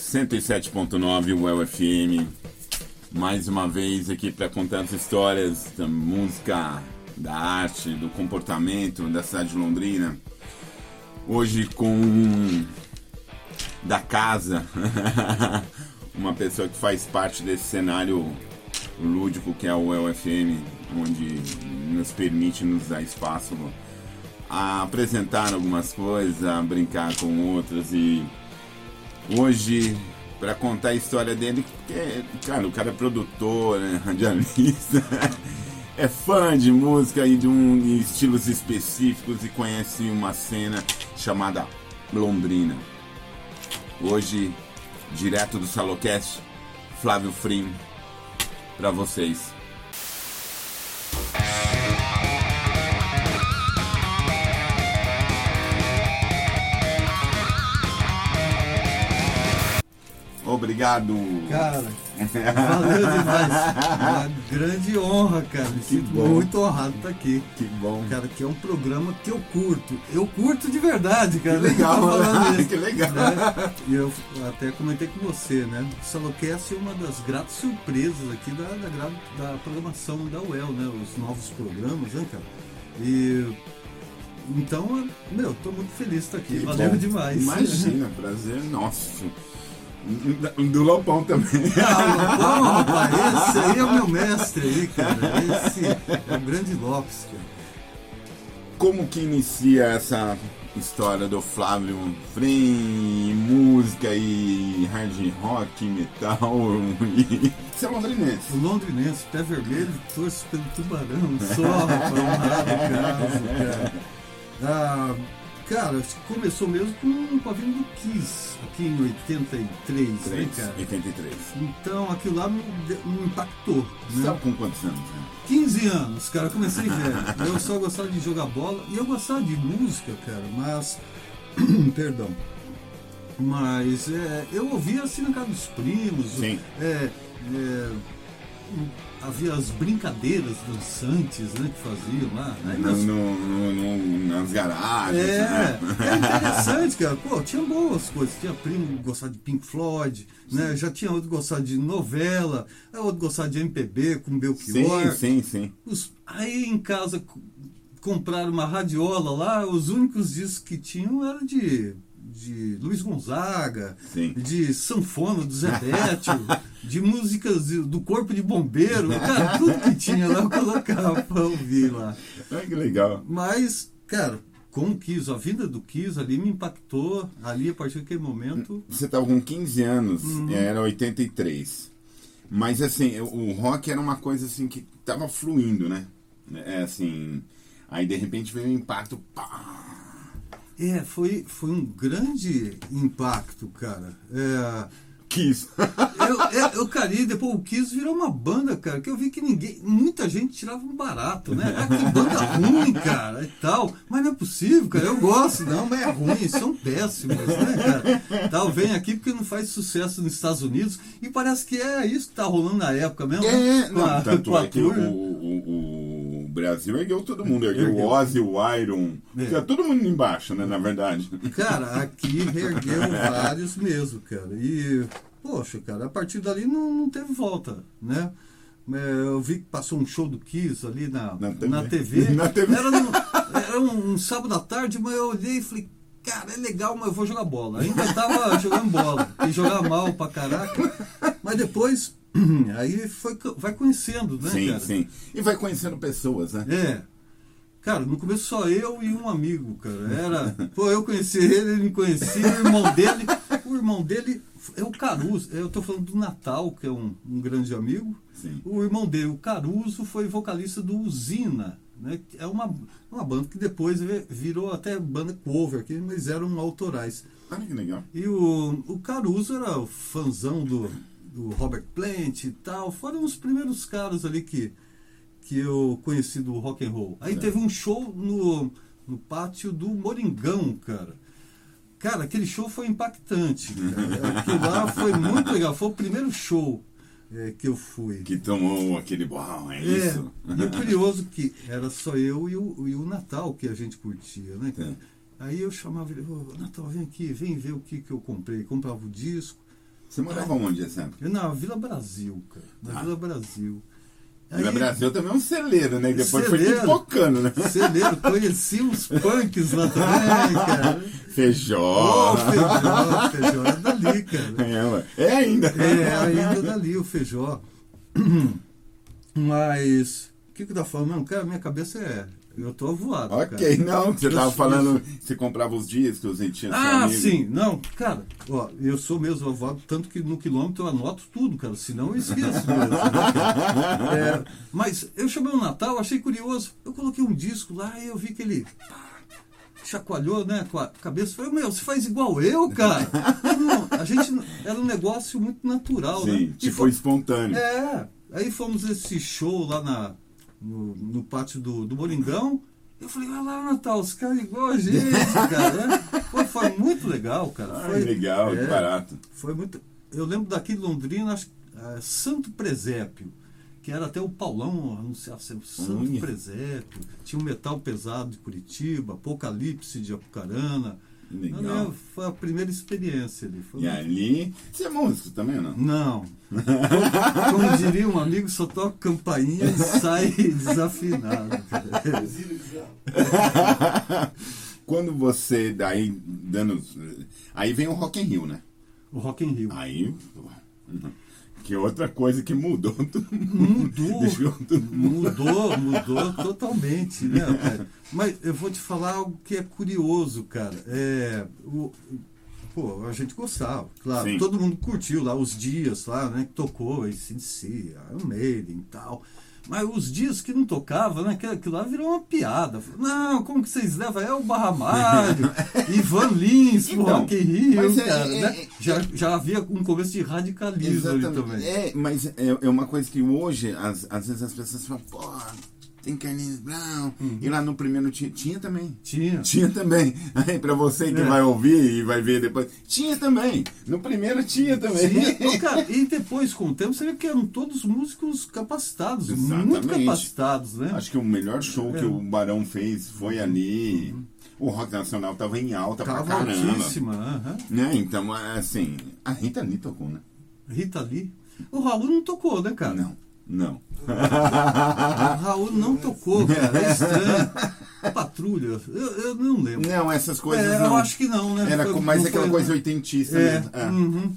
107.9 UEL FM. Mais uma vez aqui para contar as histórias da música, da arte, do comportamento da cidade de Londrina. Hoje com da casa, uma pessoa que faz parte desse cenário lúdico que é o UEL onde nos permite nos dar espaço a apresentar algumas coisas, a brincar com outras e hoje para contar a história dele, porque, cara, o cara é produtor, né, radialista, é fã de música e de um de estilos específicos e conhece uma cena chamada Londrina. Hoje, direto do Salocast, Flávio Frim, para vocês. Obrigado. Cara, valeu demais. Uma grande honra, cara. Me Que sinto bom. muito honrado estar aqui. Que bom. Cara, que é um programa que eu curto. Eu curto de verdade, cara. Que legal, isso, que legal. né? E eu até comentei com você, né? O Salocast é uma das gratas surpresas aqui da, da, da programação da UEL, né? Os novos programas, né, cara? E. Então, meu, tô muito feliz de estar aqui. Que Valeu bom. demais. Imagina, prazer nosso. Do Lopão também. Não, não, rapaz, esse aí é o meu mestre aí, cara. Esse é o grande Lopes, cara. Como que inicia essa história do Flávio Frim, música e hard rock, metal e... Você é londrinense. O londrinense, pé vermelho, torço pelo tubarão, só, rapaz, honrado caso, cara. Ah, cara, acho que começou mesmo com um pavinho do Kiss, aqui em 83, né, cara? 83. Então aquilo lá me, me impactou, né? tá com quantos anos? né? 15 anos, cara, eu comecei velho. Eu só gostava de jogar bola e eu gostava de música, cara, mas. Perdão. Mas é, eu ouvia assim na casa dos primos. Sim. É, é, havia as brincadeiras dançantes né, que faziam lá. Aí No, nós- no- no- nas garagens. é, né? é interessante, cara. Pô, tinha boas coisas. Tinha primo que gostava de Pink Floyd, né? Já tinha outro que gostava de novela, aí outro gostava de MPB com Belchior. Sim, sim, sim. Os- aí em casa compraram uma radiola lá, os únicos discos que tinham eram de, de Luiz Gonzaga, Sim. de sanfona do Zé Bétio, de músicas do Corpo de Bombeiro, cara, tudo que tinha lá eu colocava pra ouvir lá. Ai, que legal. Mas, cara, com o Kiss, a vida do Kiss ali me impactou, ali a partir daquele momento. Você tava com 15 anos, Uhum. era 83. Mas assim, o rock era uma coisa assim que tava fluindo, né? É assim. Aí de repente veio um impacto. Pá, É, foi, foi um grande impacto, cara. É, quis. Eu, eu, eu, cara, e depois o Kiss virou uma banda, cara, que eu vi que ninguém, muita gente tirava um barato, né? Ah, que banda ruim, cara, e tal. Mas não é possível, cara, eu gosto, não, mas é ruim, são péssimos, né, cara? Tal, vem aqui porque não faz sucesso nos Estados Unidos e parece que é isso que tá rolando na época mesmo. É, né? não, a- tanto a é que o, né? o, o Brasil ergueu todo mundo, ergueu Ergueu. o Ozzy, o Iron, É. Tinha todo mundo embaixo, né, na verdade. Cara, aqui reergueu vários mesmo, cara. E, poxa, cara, a partir dali não, não teve volta, né? É, Eu vi que passou um show do Kiss ali na, Na TV. na TV. Na TV. Era, no- era um, um sábado à tarde, mas eu olhei e falei, cara, é legal, mas eu vou jogar bola. Ainda tava jogando bola. E jogar mal pra caraca. Mas depois, aí foi, vai conhecendo, né, sim, cara? sim. E vai conhecendo pessoas, né? É. Cara, no começo só eu e um amigo, cara. Era. Pô, eu conheci ele, ele me conhecia, o irmão dele. O irmão dele é o Caruso. Eu tô falando do Natal, que é um, um grande amigo. Sim. O irmão dele, o Caruso, foi vocalista do Usina. Né? É uma, uma banda que depois vi- virou até banda cover, que mas eram autorais. Olha que legal. E o, o Caruso era o fãzão do, do Robert Plant e tal. Foram os primeiros caras ali que, que eu conheci do rock and roll. Aí Certo. teve um show no, no pátio do Moringão, cara. Cara, aquele show foi impactante. Cara. Aquilo lá foi muito legal. Foi o primeiro show é, que eu fui. Que tomou aquele. Uau, é, É, isso? e o curioso que era só eu e o, e o Natal que a gente curtia, né, cara? É. Aí eu chamava ele, ô Natal, vem aqui, vem ver o que, que eu comprei. Comprava o disco, Você morava onde época? Eu, na Vila Brasil, cara. Na Ah. Vila Brasil. Vila Aí- Brasil também é um celeiro, né? Depois foi Celeiro. pipocando, né? Celeiro, conheci os punks lá também, cara. Feijó. Ô, feijó, feijó é dali, cara. É, é ainda. É, ainda dali o feijó. Mas, o que que tava falando? Não, cara, minha cabeça é. Eu tô voado. Ok, cara. não, você Eu tava sou- falando, você comprava os discos e tinha Ah, sim, não, cara, ó, eu sou mesmo avó, tanto que no quilômetro eu anoto tudo, cara, senão eu esqueço mesmo. né? É, mas eu chamei o Natal, achei curioso, eu coloquei um disco lá e eu vi que ele chacoalhou, né, com a cabeça, falei, meu, você faz igual eu, cara. Não, a gente, era um negócio muito natural, né? Sim, E tipo foi- espontâneo. é, aí fomos esse show lá na, no, no pátio do, do Moringão. Eu falei, olha lá, Natal, os caras igual a gente, cara. né? Pô, foi muito legal, cara. Foi, legal, é, barato. Foi muito. Eu lembro daqui de Londrina, acho, ah, Santo Presépio, que era até o Paulão anunciar sempre Santo Olha. Presépio. Tinha o Metal Pesado de Curitiba, Apocalipse de Apucarana. Legal. Lembro, Foi a primeira experiência ali. E ali, você é músico também ou não? não. Como, diria um amigo, só toca campainha e sai desafinado. Quando você daí dando. Aí vem o Rock in Rio, né? O Rock in Rio. Aí. Que outra coisa que mudou tudo. Mudou. Deixou todo mundo. Mudou, mudou totalmente, né, cara? Mas eu vou te falar algo que é curioso, cara. É, o, pô, a gente gostava, claro. Sim. Todo mundo curtiu lá os dias lá, né? Que tocou, ACDC, Iron Maiden e tal. Mas os dias que não tocava, né? Aquilo, aquilo lá virou uma piada. Não, como que vocês levam? É o Barra Mário, Ivan Lins pro Então, Rock in Rio, é- cara. é- né? é- já, já havia um começo de radicalismo ali também. É, mas é, é uma coisa que hoje, às, às vezes as pessoas falam, pô, tem Carlinhos Brown. E lá no primeiro tinha, tinha também. Tinha. Tinha também. Aí pra você que É. vai ouvir e vai ver depois. Tinha também. No primeiro tinha também. Sim, ô, cara, e depois, com o tempo, você vê que eram todos músicos capacitados, muito Exatamente. capacitados, né? Acho que o melhor show que É. o Barão fez foi ali. O rock nacional tava em alta pra Tava caramba. altíssima. aham. Né? Então, assim, a Rita Lee tocou, né? Rita Lee. O Raul não tocou, né, cara? Não, não. O Raul não tocou, cara. É estranho. Patrulha, eu, eu não lembro. Não, essas coisas É, não. eu acho que não, né? Era Foi- mais aquela foi- coisa oitentista É, mesmo. É. uhum.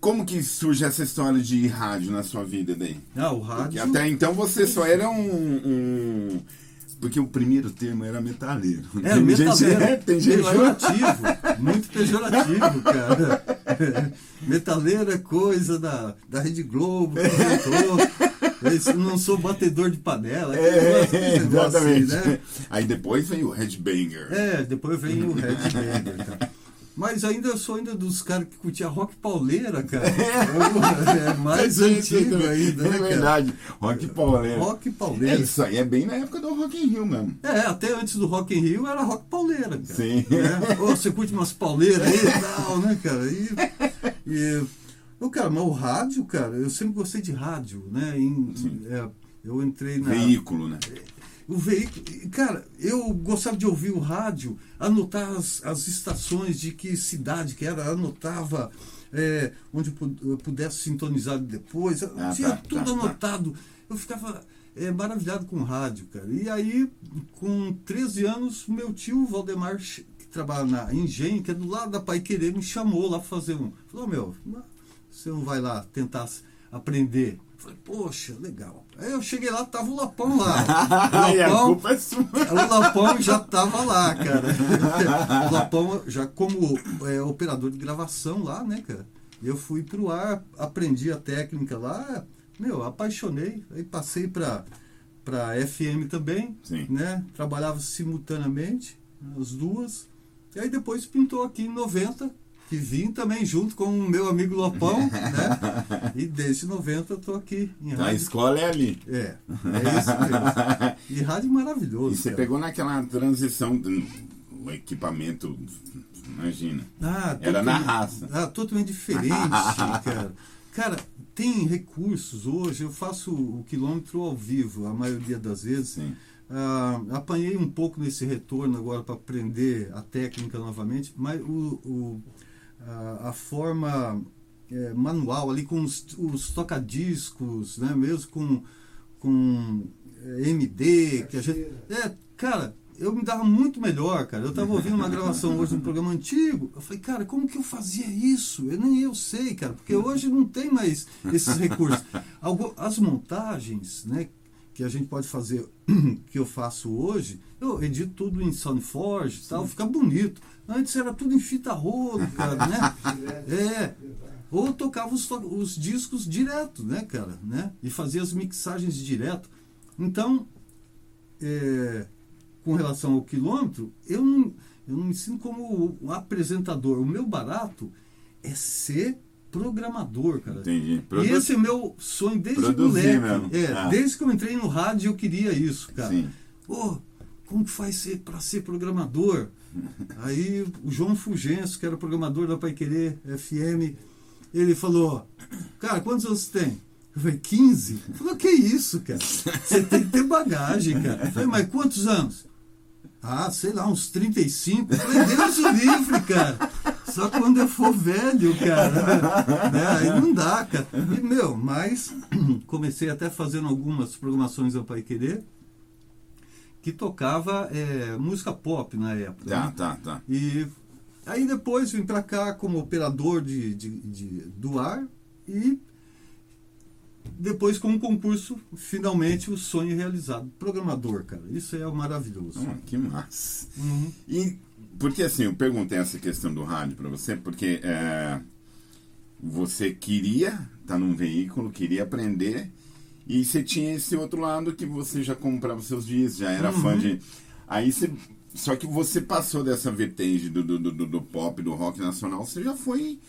Como que surge essa história de rádio na sua vida daí? Ah, o Porque rádio. até então você só era um. um- Porque o primeiro termo era metaleiro. É, tem metaleiro. gente, é, tem gente pejorativo. muito pejorativo, cara. Metaleiro é coisa da, da Rede Globo, que inventou. Eu não sou batedor de panela. É, aquele negócio assim, exatamente. né? Aí depois veio o Headbanger. É, depois vem o Red Banger, cara. Mas ainda eu sou ainda dos caras que curtia rock pauleira, cara. É mais Sim, sim, antigo ainda, né, É verdade. Rock pauleiro. Rock É pauleira. isso aí, é bem na época do Rock in Rio mesmo. É, até antes do Rock in Rio era rock pauleira, cara. Sim. É, Ô, você curte umas pauleiras aí e tal, né, cara? E, e, ô, cara, mas o rádio, cara, eu sempre gostei de rádio, né? Em- é, eu entrei na. Veículo, né? O veículo. Cara, eu gostava de ouvir o rádio, anotar as, as estações de que cidade que era, anotava é, onde eu pu- eu pudesse sintonizar depois. Ah, tinha tá, tudo tá, tá. anotado. Eu ficava é, maravilhado com o rádio, cara. E aí, com 13 anos, meu tio Valdemar, que trabalha na Engenho, que é do lado da Pai Querer, me chamou lá pra fazer um. Falou, meu, você não vai lá tentar aprender? Falei, poxa, legal. Aí eu cheguei lá, tava o Lapão lá. O a Lapão, culpa é sua. o Lapão já tava lá, cara. O Lapão, já como é, operador de gravação lá, né, cara? Eu fui pro ar, aprendi a técnica lá, meu, apaixonei. Aí passei pra, pra FM também, Sim. né? Trabalhava simultaneamente, as duas. E aí depois pintou aqui em 90, que vim também junto com o meu amigo Lopão, né? E desde 90 eu tô aqui em A rádio. escola é ali. É, é isso mesmo. E rádio maravilhoso. E você cara. pegou naquela transição do o equipamento, imagina. Ah, Era na raça. Ah, totalmente diferente, cara. Cara, tem recursos hoje. Eu faço o quilômetro ao vivo, a maioria das vezes. Sim. Ah, apanhei um pouco nesse retorno agora para aprender a técnica novamente, mas o, o- a, a forma é, manual ali com os, os tocadiscos, né? Mesmo com, com é, MD, que a gente. É, cara, eu me dava muito melhor, cara. Eu estava ouvindo uma gravação hoje de um programa antigo. Eu falei, cara, como que eu fazia isso? Eu nem eu sei, cara, porque hoje não tem mais esses recursos. As montagens, né, que a gente pode fazer, que eu faço hoje, eu edito tudo em Soundforge e tal, fica bonito. Antes era tudo em fita rolo, cara, né? É. Ou tocava os, os discos direto, né, cara? Né? E fazia as mixagens direto. Então, é, com relação ao quilômetro, eu não, eu não me sinto como um apresentador. O meu barato é ser programador, cara. Entendi. Produ... E esse é meu sonho desde Produzir moleque. É, ah. Desde que eu entrei no rádio eu queria isso, cara. Sim. Oh, como que faz ser, para ser programador? Aí o João Fulgêncio, que era programador da Pai Querer FM, ele falou: Cara, quantos anos você tem? Eu falei: 15. Ele falou: Que isso, cara? Você tem que ter bagagem, cara. Eu falei: Mas quantos anos? Ah, sei lá, uns 35. Eu falei: Deus o livre, cara. Só quando eu for velho, cara. Né? Aí não dá, cara. E, meu, mas comecei até fazendo algumas programações ao Pai Querer que tocava é, música pop na época. Tá, né? tá, tá. E Aí depois vim para cá como operador de, de, de, do ar e depois com o concurso, finalmente o sonho realizado. Programador, cara. Isso é maravilhoso. Ah, que massa. Uhum. E porque assim, eu perguntei essa questão do rádio para você, porque é, você queria estar tá num veículo, queria aprender, e você tinha esse outro lado que você já comprava seus discos, já era uhum. fã de. Aí você só que você passou dessa vertente do, do, do, do pop, do rock nacional, você já foi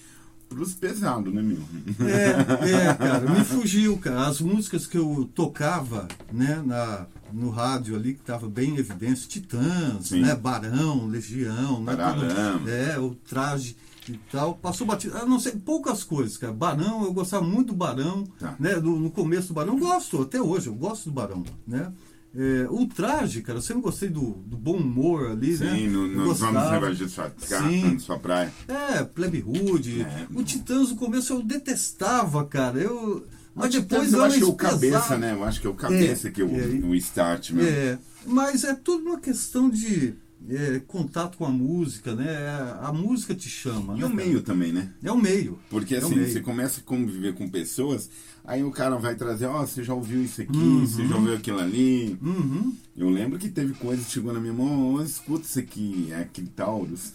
pros pesados, né, meu? É, é, cara, me fugiu, cara. As músicas que eu tocava, né, na, no rádio ali, que tava bem em evidência, Titãs, Sim. né, Barão, Legião, né, Barão. é, o traje e tal, passou batido, não sei, poucas coisas, cara. Barão, eu gostava muito do Barão, tá. né, no, no começo do Barão, eu gosto, até hoje, eu gosto do Barão, né. É, o traje, cara, eu sempre gostei do, do bom humor ali, Sim, né? Sim, no, nos vamos de sua, Sim. sua praia. É, Plebe Hood. É. O Titãs no começo eu detestava, cara. Eu. Mas depois eu, eu acho que é o cabeça, né? Eu acho que é o cabeça é, que é o, é, o start mesmo. É, mas é tudo uma questão de é, contato com a música, né? A música te chama. E né, o meio também, né? É o meio. Porque é assim, meio. você começa a conviver com pessoas Aí o cara vai trazer, ó, oh, você já ouviu isso aqui, uhum. você já ouviu aquilo ali. Uhum. Eu lembro que teve coisa que chegou na minha mão, oh, escuta isso aqui, é aquele Taurus.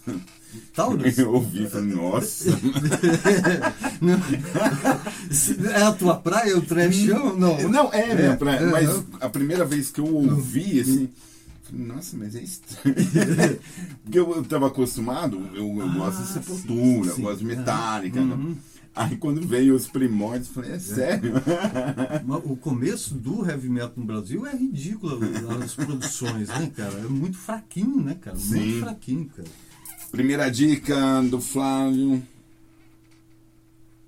Taurus? Eu ouvi, falei, nossa. é a tua praia, o trechão? Não, não é minha é, praia, é, mas a primeira vez que eu ouvi, assim, nossa, mas é estranho. Porque eu estava acostumado, eu, eu ah, gosto de sepultura, sim, sim. eu gosto de metálica. Uhum. Aí quando veio os primórdios, falei, é sério? o começo do heavy metal no Brasil é ridículo, as produções, né, cara? É muito fraquinho, né, cara? Sim. Muito fraquinho, cara. Primeira dica do Flávio.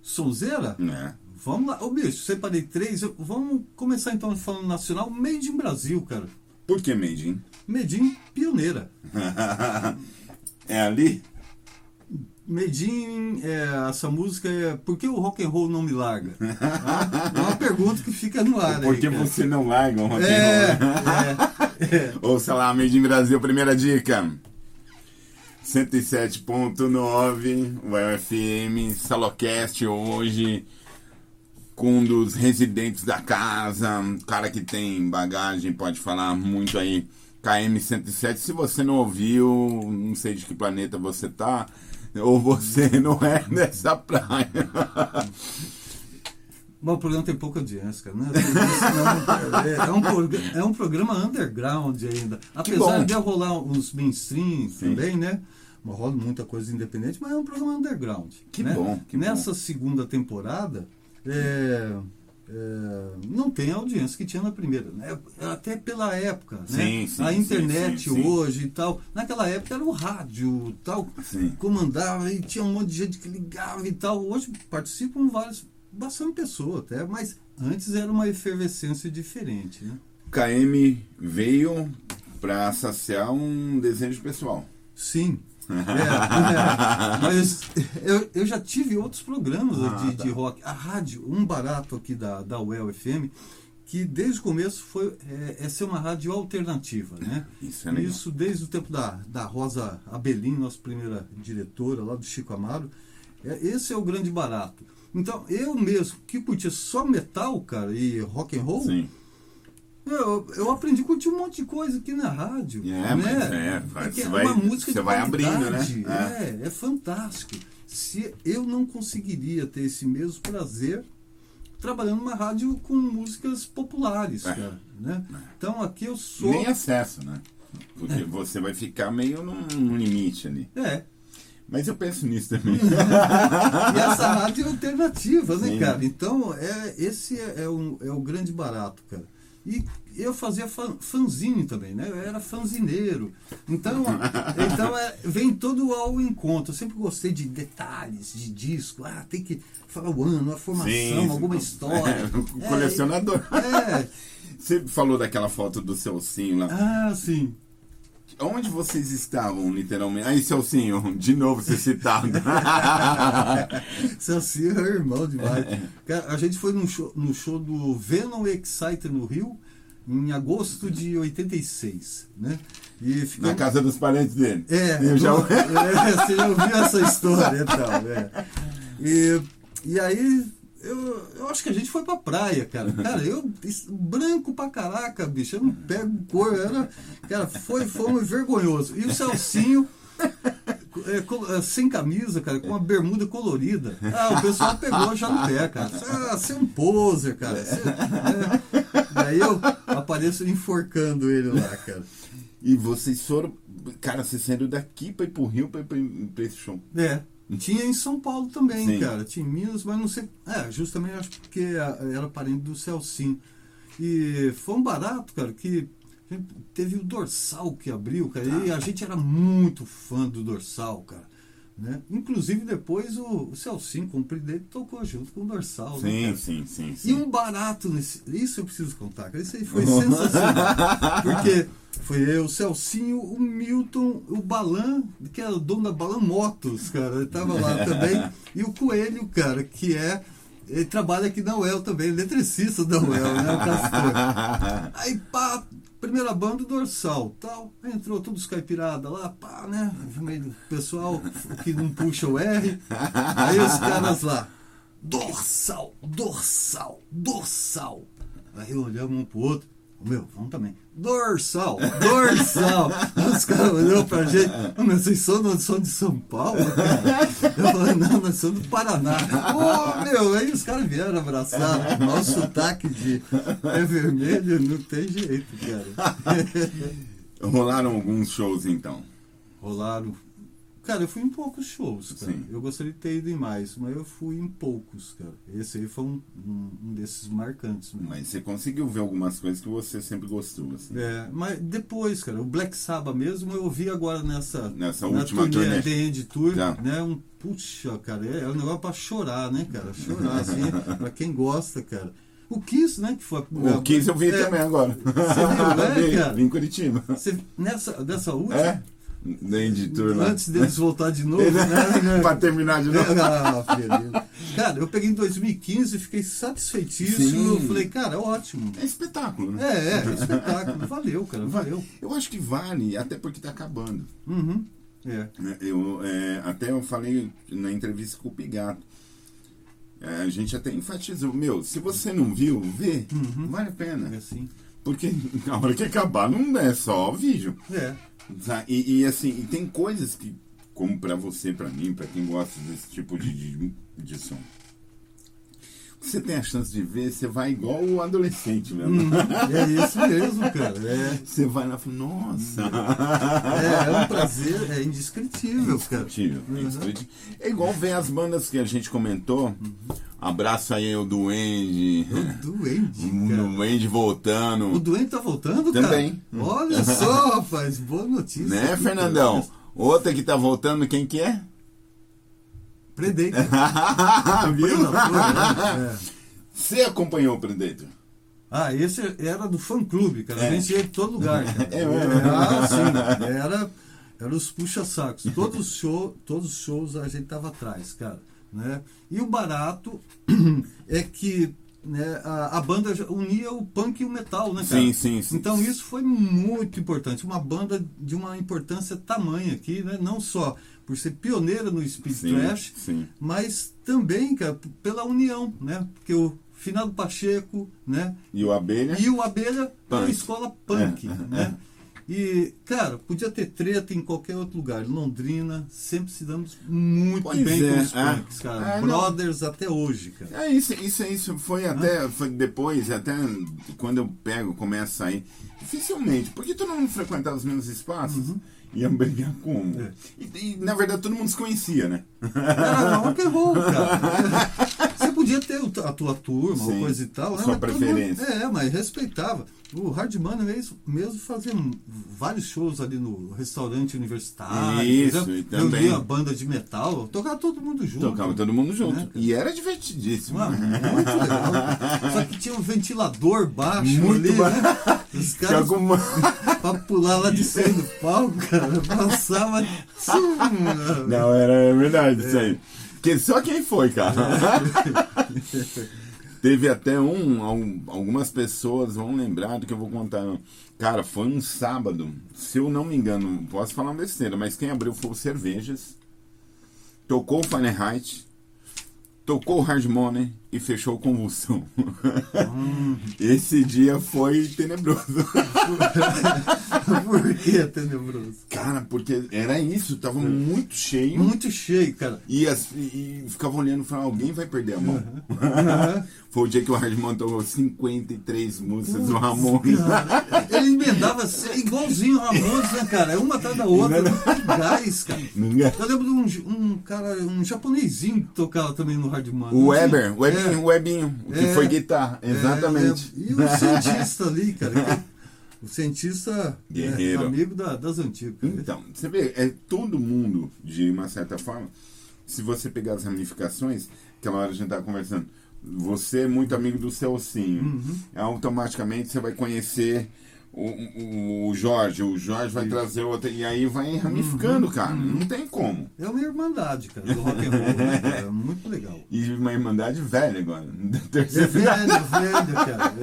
Sonzeira? É. Vamos lá. Ô, bicho, separei três. Vamos começar então falando nacional. Made in Brasil, cara. Por que Made in? Made in pioneira. é ali? Medin, é, essa música é Por que o rock and roll não me larga? É uma pergunta que fica no ar. Por que você não larga o rock é, and roll? É, é. Ouça lá, Medin Brasil, primeira dica. 107.9, o UFM, Salocast hoje, com um dos residentes da casa, um cara que tem bagagem, pode falar muito aí, KM107. Se você não ouviu, não sei de que planeta você tá, ou você não é dessa praia. Bom, o programa tem pouca audiência, cara. Né? É, um, é um programa underground ainda. Apesar de rolar uns mainstream Sim. também, né? Rola muita coisa independente, mas é um programa underground. Que né? bom. Que Nessa bom. segunda temporada, é, é, não tem a audiência que tinha na primeira. Né? Até pela época. Sim, né? sim, a internet sim, hoje e tal. Naquela época era o rádio tal. Comandava e tinha um monte de gente que ligava e tal. Hoje participam várias, bastante pessoas até, mas antes era uma efervescência diferente. Né? KM veio para saciar um desejo pessoal. Sim. É, é. Mas eu, eu já tive outros programas Ah, de, tá. de rock. A rádio, um barato aqui da, da UEL FM, que desde o começo foi é, é ser uma rádio alternativa, né? Isso é legal. Isso desde o tempo da, da Rosa Abelim, nossa primeira diretora lá do Chico Amaro. É, esse é o grande barato. Então, eu mesmo, que curtia só metal, cara, e rock and roll, Sim. Eu, eu aprendi a curtir um monte de coisa aqui na rádio. É, né? mas é, você é vai- uma música você vai abrindo, né? É. é, fantástico. Se eu não conseguiria ter esse mesmo prazer trabalhando numa rádio com músicas populares, É. cara, né? Então aqui eu sou Nem acesso, né? Porque você vai ficar meio num, limite ali. é. Mas eu penso nisso também. E essa rádio é alternativa, né, Sim. cara? Então, é, esse é, é, um, é o grande barato, cara. E eu fazia fan, fanzinho também, né? Eu era fanzineiro. Então, então é, vem todo ao encontro. Eu sempre gostei de detalhes, de disco. Ah, tem que falar o ano, a formação, Sim, alguma história. É, colecionador. É, Você falou daquela foto do Celcinho lá. ah, sim. Onde vocês estavam, literalmente? Aí, Celcinho, de novo ser citado. Celcinho é irmão demais. Cara, a gente foi no show, show do Venom Exciter no Rio em agosto de 86, né? E Na ficamos... casa dos parentes dele. É, Eu já... é, você já ouviu essa história então, é. E, e aí, eu, eu acho que a gente foi pra praia, cara. Cara, eu, branco pra caraca, bicho, eu não pego cor, era, cara, foi, foi vergonhoso. E o Celcinho, é, é, sem camisa, cara, com uma bermuda colorida. Ah, o pessoal pegou já no pé, cara. Ah, você é um poser, cara. Você- é. Daí eu apareço enforcando ele lá, cara. E vocês foram... Cara, vocês saíram daqui pra ir pro Rio pra ir pra, pra esse show. É. Tinha em São Paulo também, Sim. cara. Tinha em Minas, mas não sei. É, justamente acho porque era parente do Celcinho. E foi um barato, cara, que teve o dorsal que abriu, cara. E a gente era muito fã do dorsal, cara. Né? Inclusive depois o, o Celcinho, com o dele, tocou junto com o dorsal. né, Sim, sim, sim, E sim. um barato nesse. Isso eu preciso contar, cara. Isso aí foi sensacional. Porque foi eu, o Celcinho, o Milton, o Balan, que é o dono da Balan Motos, cara. Ele tava lá também. E o Coelho, cara, que é. Ele trabalha aqui na UEL também, eletricista da UEL, né? O Castor. Aí, pá, primeira banda dorsal, tal. Entrou todos os caipirada lá, pá, né? Meio Pessoal que não puxa o R. Aí os caras lá, dorsal, dorsal, dorsal. Aí olhamos um pro outro, "Ô, meu, vamos também. Dorsal, dorsal. Os caras olhou pra gente, "Ô, meu, vocês são, não são de São Paulo, cara? Eu falei, não, nós somos do Paraná. Ô, meu, aí os caras vieram abraçar. Nosso sotaque de é vermelho não tem jeito, cara. Rolaram alguns shows, então. Rolaram. Cara, eu fui em poucos shows, cara. Sim. Eu gostaria de ter ido em mais, mas eu fui em poucos, cara. Esse aí foi um, um, um desses marcantes mesmo. Mas você conseguiu ver algumas coisas que você sempre gostou, assim. É, mas depois, cara, o Black Sabbath mesmo eu vi agora nessa, Nessa última turnê. The End Tour, Tá. né? Um, puxa, cara, é, é um negócio pra chorar, né, cara? Chorar, assim, pra quem gosta, cara. O Kiss, né, que foi... O 15 eu vi é, também agora. Você viu, é, Vi, cara? vi em Curitiba. você- nessa, dessa última... É? Da editor lá. Antes deles voltar de novo, né? pra terminar de novo. Beleza. Cara, eu peguei em 2015 e fiquei satisfeitíssimo. Sim. Eu falei, cara, é ótimo. É espetáculo, né? É, é, espetáculo. Valeu, cara, valeu. Eu acho que vale, até porque tá acabando. Uhum. É. né? Eu, é, até eu falei na entrevista com o Pigato. É, a gente até enfatizou, meu, se você não viu, vê, vale a É pena. assim. Porque na hora que acabar não é só vídeo. É. Tá? E, e, assim, e tem coisas que, como pra você, pra mim, pra quem gosta desse tipo de, de, de som, você tem a chance de ver, você vai igual o adolescente mesmo. É isso mesmo, cara. É, Você vai lá e fala, nossa. é, é um prazer, é indescritível, cara. Indescritível, Uhum. indescritível. É igual ver as bandas que a gente comentou. Abraço aí o Duende. O Duende, O. Duende voltando. O Duende tá voltando, Também. cara? Olha só, rapaz, boa notícia. Né, aqui, Fernandão? cara. Outra que tá voltando, quem que é? Predator. Viu? É. Você acompanhou o Predator? Ah, esse era do fã clube, cara. É. A gente ia em todo lugar, cara. É? Ah, sim. Era. Eram os puxa-sacos. Todos show, todos os shows a gente tava atrás, cara. Né? E o barato é que né, a, a banda unia o punk e o metal, né, cara? Sim, sim, sim. Então isso foi muito importante. Uma banda de uma importância tamanha aqui, né? Não só por ser pioneira no speed Sim, thrash, sim. mas também, cara, pela união, né? Porque o Finado Pacheco, né? E o Abelha? E o Abelha Punk. escola punk, É, né? E, cara, podia ter treta em qualquer outro lugar. Londrina, sempre se damos muito Pois bem é, com os é. punks, cara. É, não. Brothers até hoje, cara. É isso, isso, isso foi até foi depois, até quando eu pego, começo a sair. Dificilmente, porque todo mundo frequentava os mesmos espaços, ia brigar como? Uhum. É. E, e, na verdade todo mundo se conhecia, né? Era rock and roll, cara. Podia ter a tua turma Sim, ou coisa e tal, né? sua mas preferência. mundo- é, mas respeitava. O Hard Money mesmo, mesmo fazia vários shows ali no restaurante universitário. Isso, entendeu? e também- Eu a banda de metal, tocava todo mundo junto. Tocava todo mundo junto. Né? E era divertidíssimo. Ah, muito legal. Só que tinha um ventilador baixo Muito ali, ba- né? Os caras alguma- pra pular lá de cima do palco, cara, passava. Não, era verdade isso aí. Porque só quem foi, cara. Teve até um, al- algumas pessoas vão lembrar do que eu vou contar. Cara, foi um sábado, se eu não me engano, posso falar uma besteira, mas quem abriu foi o Cervejas, tocou o Fahrenheit, tocou o Hard Money e fechou o Convulsão. Esse dia foi tenebroso. Por que é tenebroso? Cara, porque era isso, tava muito cheio. Muito cheio, cara. E, as, e e ficava olhando e falava, alguém vai perder a mão. Aham. Foi o dia que o Hardman tocou 53 músicas do Ramones. Cara, ele emendava assim, igualzinho o Ramones, né, cara? Uma atrás da outra, tem gás, cara. Eu lembro de um, um cara, um japonesinho que tocava também no Hard. O Weber, o Webinho, É. o Webinho, que É. foi guitarra, exatamente. É, é. E o cientista ali, cara. que- o cientista é Guerreiro. amigo da- das antigas. cara. Então, você vê, é todo mundo, de uma certa forma, se você pegar as ramificações, aquela hora a gente tava conversando, você é muito amigo do Celcinho, Uhum. automaticamente você vai conhecer o, o, Jorge, o Jorge vai trazer outra, e aí vai Uhum. ramificando, cara, não tem como. É uma irmandade, cara, do rock and roll, né, cara? É muito legal. E uma irmandade velha agora. da É velho, velho, cara.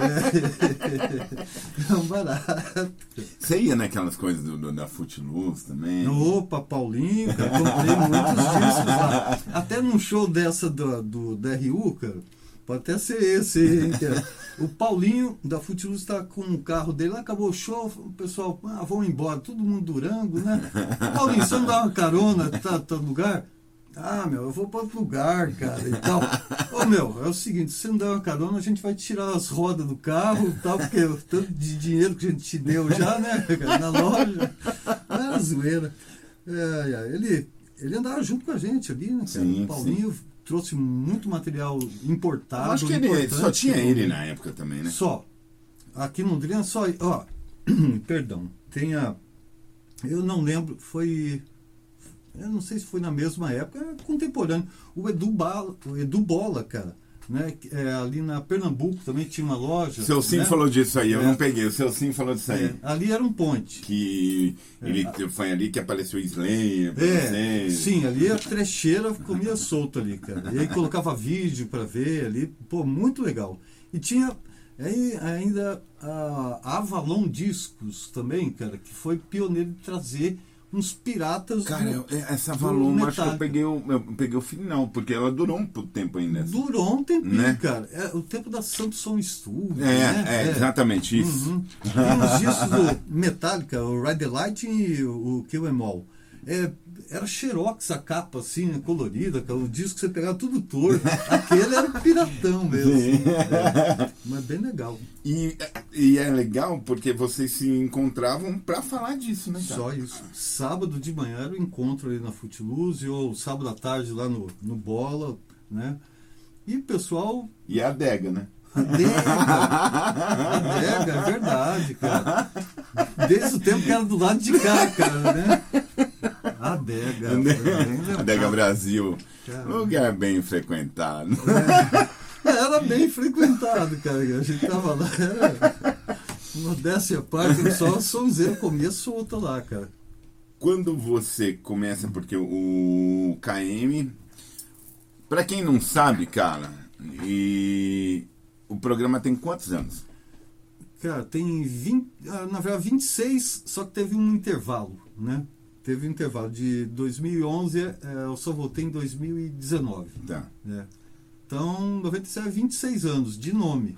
É, é um barato. Você ia naquelas coisas do, do- da Footloose também? Opa, Paulinho, cara, comprei muitos discos lá. Até num show dessa do, do DRU, cara, pode até ser esse. O Paulinho da Footloose tá com o carro dele, lá acabou o show, o pessoal, ah, vão embora, todo mundo Durango, né? Paulinho, você não dá uma carona, tá, tá no lugar? Ah, meu, eu vou para outro lugar, cara, e tal. Ô, meu, é o seguinte, se você não der uma carona, a gente vai tirar as rodas do carro e tal, porque o tanto de dinheiro que a gente te deu já, né, na loja. Era zoeira. É, é, ele, ele andava junto com a gente ali, né, cara? Sim, o Paulinho trouxe muito material importado. Eu acho que ele só tinha ele na época também, né? só. Aqui em Londrina só. Ó, perdão. Tem a. Eu não lembro, foi. Eu não sei se foi na mesma época, é contemporâneo. O Edu, Bala, o Edu Bola, cara. Né, é, ali na Pernambuco também tinha uma loja. O seu Sim né? falou disso aí, eu É. não peguei. O seu Sim falou disso aí. É, ali era um ponte. Que ele foi ali que apareceu o Slayer É, sim, ali a trecheira comia solto ali, cara. E aí colocava vídeo pra ver ali, pô, muito legal. E tinha aí ainda a Avalon Discos também, cara, que foi pioneiro de trazer uns piratas Cara, do- eu- essa do Valon, acho que eu peguei, o, eu peguei o final, porque ela durou um tempo ainda. Durou um tempinho, Né? cara. É o tempo da Santo Som Studio. É, né? é, exatamente isso. Uhum. Do Metallica, o Ride the Light e o Kill Em All. É, era xerox a capa assim, colorida, cara, o disco que você pegava tudo torto. Aquele era um piratão mesmo. É, mas bem legal. E, e é legal porque vocês se encontravam pra falar disso, né? cara? Só isso. Sábado de manhã era o encontro ali na Footloose, ou sábado à tarde lá no, no Bola, né? E o pessoal E a adega, né? Adega, adega, é verdade, cara. Desde o tempo que era do lado de cá, cara, né? Adega. bem lembrado. Adega Brasil. Cara. Lugar bem frequentado. É, Era bem frequentado, cara. A gente tava lá, era modéstia à parte, só sonzeiro comia solta lá, cara. quando você começa, porque o KM, para quem não sabe, cara, e o programa tem quantos anos? Cara, tem 20, ah, na verdade 26, só que teve um intervalo, né? Teve um intervalo de 2011, eh, eu só voltei em 2019. Tá. né? Então, 97 é 26 anos, de nome.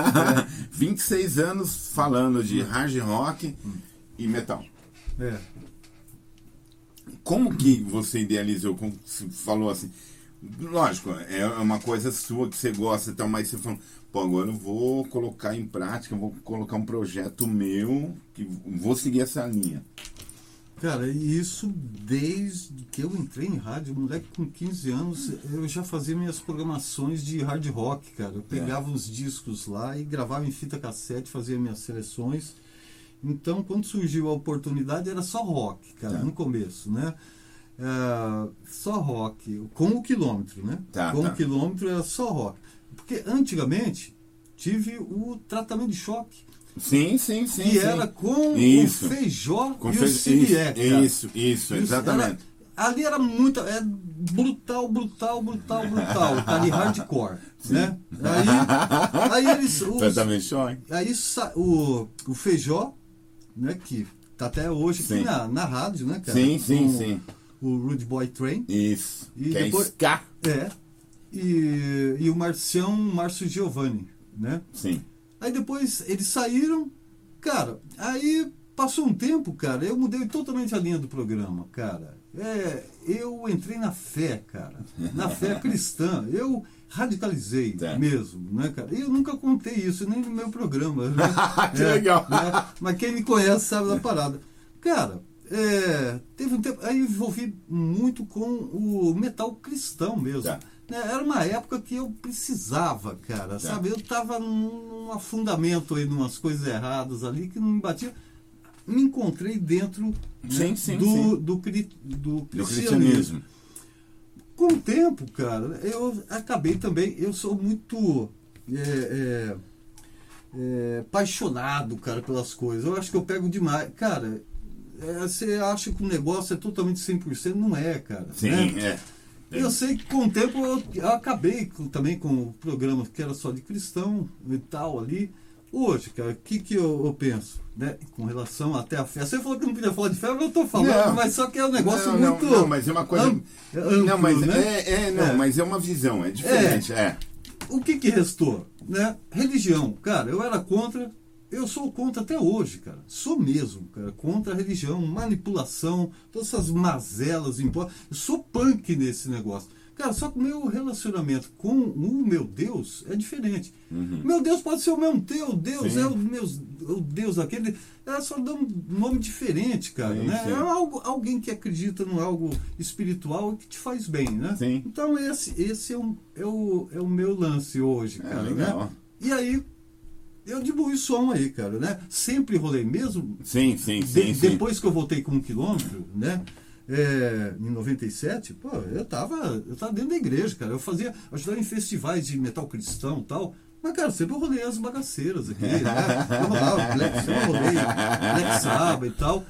26 anos falando de hard rock e metal. É. Como que você idealizou, como você falou assim? Lógico, é uma coisa sua que você gosta e tal, mas você falou, pô, agora eu vou colocar em prática, vou colocar um projeto meu, que vou seguir essa linha. Cara, isso desde que eu entrei em rádio, moleque com 15 anos, eu já fazia minhas programações de hard rock, cara. Eu pegava os discos lá e gravava em fita cassete, fazia minhas seleções. Então, quando surgiu a oportunidade, era só rock, cara, Tá. no começo, né? É, só rock, com o quilômetro, né? Tá, com tá. o quilômetro era só rock. Porque antigamente tive o tratamento de choque, Sim, sim, sim. sim. era com Isso. o feijó Com e fe- o Sirié, isso, isso, isso, exatamente. era- ali era muito. É brutal, brutal, brutal, brutal. Tá ali hardcore. Né? Aí, aí eles. os- Exatamente, aí o, o Feijó, né, que tá até hoje aqui na, na rádio, né, cara? Sim, sim, Com sim. O Rude Boy Train. Isso. E que depois- é ska. É. E, e o Marcião Márcio Giovanni, né? Sim. Aí depois eles saíram, cara, aí passou um tempo, cara, eu mudei totalmente a linha do programa, cara. É, eu entrei na fé, cara, na fé cristã. Eu radicalizei Tá. mesmo, né, cara? Eu nunca contei isso, nem no meu programa. Né? Que legal. né? Mas quem me conhece sabe da parada. Cara, é, teve um tempo. Aí eu envolvi muito com o metal cristão mesmo. Tá. Né, Era uma época que eu precisava, cara, sabe? Eu tava num afundamento aí, numas coisas erradas ali que não me batia. Me encontrei dentro né, Sim, sim, do, sim. Do, cri- do Do cristianismo. cristianismo. Com o tempo, cara, eu acabei também. Eu sou muito é, é, é, apaixonado, cara, pelas coisas. Eu acho que eu pego demais. Cara, é, você acha que o negócio é totalmente 100%? Não é, cara. Sim, né? é. Eu sei que com o tempo eu, eu acabei com- também com o programa que era só de cristão e tal ali. Hoje, cara, o que, que eu, eu penso? Né? Com relação até a fé. Você falou que não podia falar de fé, mas eu tô falando, Não. mas só que é um negócio não, muito. Não, não, mas é uma coisa. am- amplo, não, mas né? é, é, não, É. mas é uma visão, é diferente, é. O que, que restou? Né? Religião. Cara, eu era contra. Eu sou contra até hoje, cara. Sou mesmo, cara. Contra a religião, manipulação, todas essas mazelas impostas. Eu sou punk nesse negócio. Cara, só que o meu relacionamento com o meu Deus é diferente. Meu Deus pode ser o mesmo teu Deus, Uhum. Sim. é o, meu, o Deus aquele. Ela só dá um nome diferente, cara. Sim, né? sim. É algo, alguém que acredita em algo espiritual e que te faz bem, né? Então esse, esse é, um, é, o, é o meu lance hoje, É, cara. legal. né? E aí, eu dibuí o som aí, cara, né? Sempre rolei mesmo. Sim, sim, de- sim, sim. Depois que eu voltei com um quilômetro, né? É, em 97, pô, eu tava, eu tava dentro da igreja, cara. Eu fazia, ajudava em festivais de metal cristão e tal. Mas, cara, sempre eu rolei as bagaceiras aqui, né? Eu rolava Black, eu rolei Black Sabbath e tal.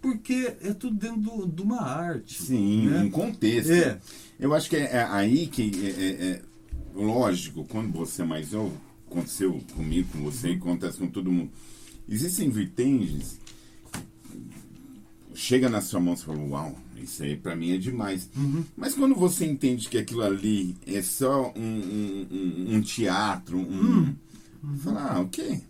Porque é tudo dentro de uma arte. Sim, né? um contexto. É. Eu acho que é, é aí que é, é- é lógico, quando você é mais novo, aconteceu comigo, com você, e acontece com todo mundo. Existem vertentes. Chega na sua mão e fala, uau, isso aí pra mim é demais. Mas quando você entende que aquilo ali é só um, um- um- um teatro, um. Fala, ah, ok.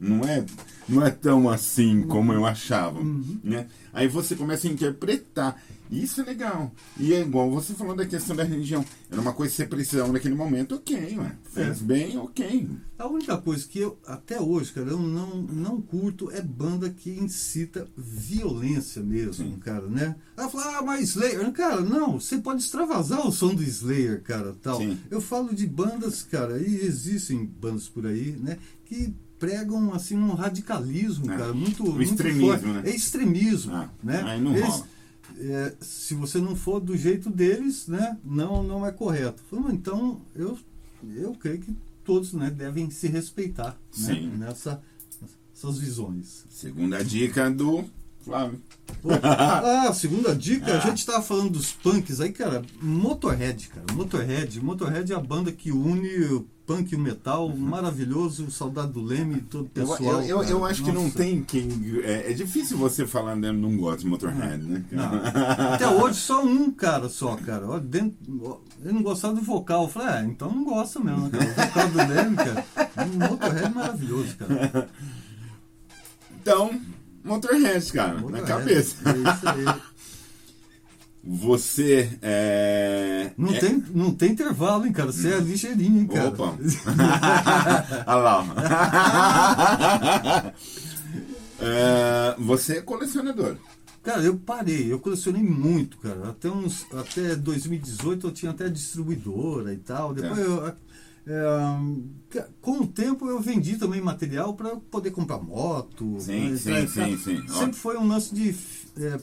Não é, não é tão assim como eu achava. Né? Aí você começa a interpretar. Isso é legal. E é igual você falou da questão da religião. Era uma coisa que você precisava naquele momento, ok, ué. Fez É. bem, ok. A única coisa que eu, até hoje, cara, eu não, não curto é banda que incita violência mesmo, Sim. cara, né? Ela fala, ah, mas Slayer. Cara, não, você pode extravasar o som do Slayer, cara, tal. Sim. Eu falo de bandas, cara, e existem bandas por aí, né, que pregam, assim, um radicalismo, É. cara, muito O muito extremismo, forte. né? É extremismo, Ah, né? rola. É, se você não for do jeito deles, né, não, não é correto. Falo, Então, eu, eu creio que todos né, devem se respeitar né, Sim. nessa, nessas visões. Segunda dica do Flávio. Ah, segunda dica, a gente tava falando dos punks aí, cara. Motorhead, cara. Motorhead. Motorhead é a banda que une punk e o metal. Maravilhoso. Saudade do Leme todo o Eu, pessoal. eu, eu, cara. eu acho que não Nossa. tem quem. É, é difícil você falar, né? Não gosta de Motorhead, né? Não. Até hoje só um cara só, cara. Ó, dentro, ó, ele não gostava do vocal. Eu falei, ah, então não gosta mesmo, né, cara. O vocal do Leme, cara. Um Motorhead é maravilhoso, cara. Então, Motorhead, cara, na Motorhead, cabeça. É isso aí. Você é. Não, é- tem, não tem intervalo, hein, cara? Você é ligeirinho, hein, cara. Opa! Olha lá. É, você é colecionador. Cara, eu parei, eu colecionei muito, cara. Até uns, até 2018 eu tinha até distribuidora e tal. Depois É. eu, é, com o tempo eu vendi também material para poder comprar moto. Sim, né, sim, sim, sim. Sempre foi um lance de é,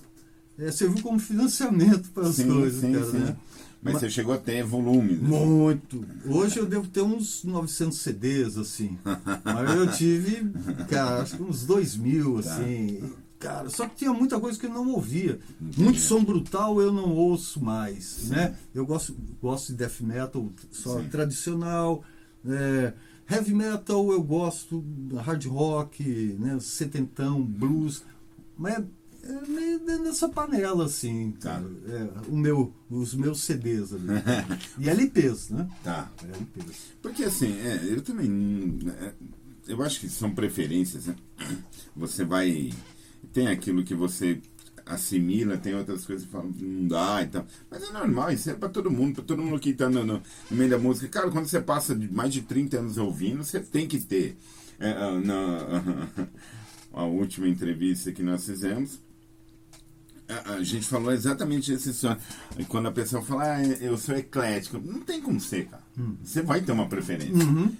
é, serviu como financiamento para as Sim, coisas, sim, cara, sim. né? Mas Ma- você chegou a ter volume. né? Muito. Hoje eu devo ter uns 900 CDs, assim. Mas eu tive, cara, acho que uns 2 mil, Tá. assim. Cara, só que tinha muita coisa que eu não ouvia. Muito som brutal eu não ouço mais, né? Eu gosto, gosto de death metal só Sim. tradicional. é, heavy metal eu gosto, hard rock, né? Setentão, blues. Mas meio dentro dessa panela, assim. Tá. É, o meu, os meus CDs ali. E LPs, né? Tá. LPs. Porque assim, é, eu também. hum, é, eu acho que são preferências, né? Você vai. Tem aquilo que você assimila, tem outras coisas que falam não dá e tal. Mas é normal, isso é pra todo mundo, pra todo mundo que tá no, no- no meio da música. Cara, quando você passa de mais de 30 anos ouvindo, você tem que ter. É, ah, na a última entrevista que nós fizemos, a, a gente falou exatamente esse sonho. Quando a pessoa fala, ah, eu sou eclético, não tem como ser, cara. Você vai ter uma preferência.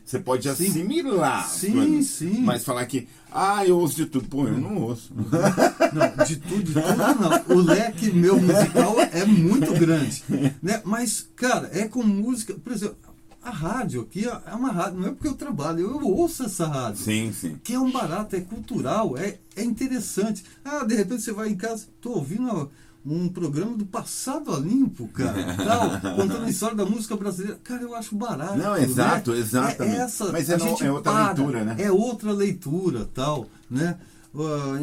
Você pode Sim. assimilar. as Sim, coisas, sim. Mas falar que, ah, eu ouço de tudo. Pô, eu não ouço. Não, de tudo, de tudo não. O leque meu musical é muito grande. Né? Mas, cara, é com música. Por exemplo, a rádio aqui é uma rádio, não é porque eu trabalho, eu ouço essa rádio. sim, sim. Que é um barato, é cultural, é, é interessante. Ah, de repente você vai em casa, tô ouvindo um programa do passado a limpo, cara, tal, contando a história da música brasileira. Cara, eu acho barato. Não, né? exato, exatamente. É essa, Mas é gente é outra para, leitura, né? É outra leitura, tal, né? Ah,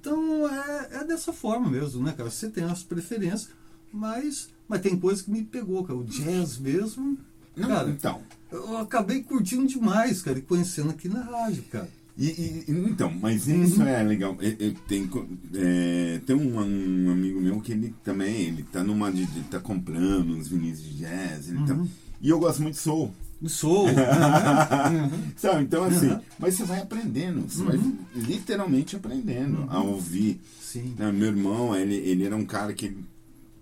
então é, é dessa forma mesmo, né, cara? Você tem as preferências, mas, mas tem coisa que me pegou, cara. O jazz mesmo, Não, cara, então. eu acabei curtindo demais, cara, e conhecendo aqui na rádio, cara. E, e- então, mas isso é legal. Eu, eu tenho, é, tem um, um amigo meu que ele também, ele tá numa de- tá comprando uns vinis de jazz, ele tá- e eu gosto muito de soul. Sou. Sabe? Então, assim, Uhum. mas você vai aprendendo, você vai literalmente aprendendo a ouvir. Sim. né? Meu irmão, ele, ele era um cara que,